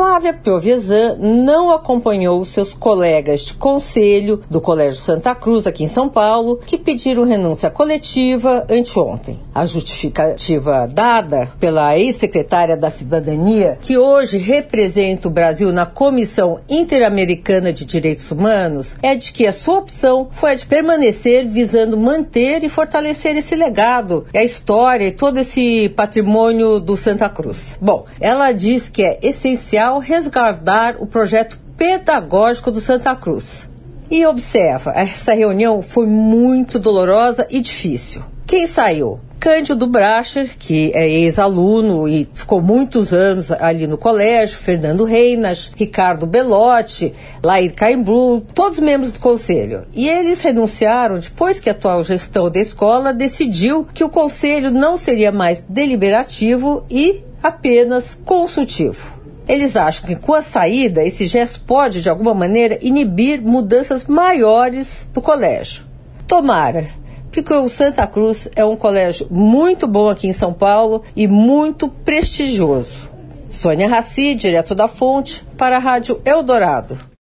Flávia Piovesan não acompanhou seus colegas de conselho do Colégio Santa Cruz, aqui em São Paulo, que pediram renúncia coletiva anteontem. A justificativa dada pela ex-secretária da Cidadania, que hoje representa o Brasil na Comissão Interamericana de Direitos Humanos, é de que a sua opção foi a de permanecer visando manter e fortalecer esse legado, a história e todo esse patrimônio do Santa Cruz. Bom, ela diz que é essencial resguardar o projeto pedagógico do Santa Cruz. E observa, essa reunião foi muito dolorosa e difícil. Quem saiu? Cândido Bracher, que é ex-aluno e ficou muitos anos ali no colégio, Fernando Reinas, Ricardo Belotti, Lair Caimbru, todos membros do conselho. E eles renunciaram depois que a atual gestão da escola decidiu que o conselho não seria mais deliberativo e apenas consultivo. Eles acham que com a saída, esse gesto pode, de alguma maneira, inibir mudanças maiores do colégio. Tomara, porque o Santa Cruz é um colégio muito bom aqui em São Paulo e muito prestigioso. Sônia Raci, direto da Fonte, para a Rádio Eldorado.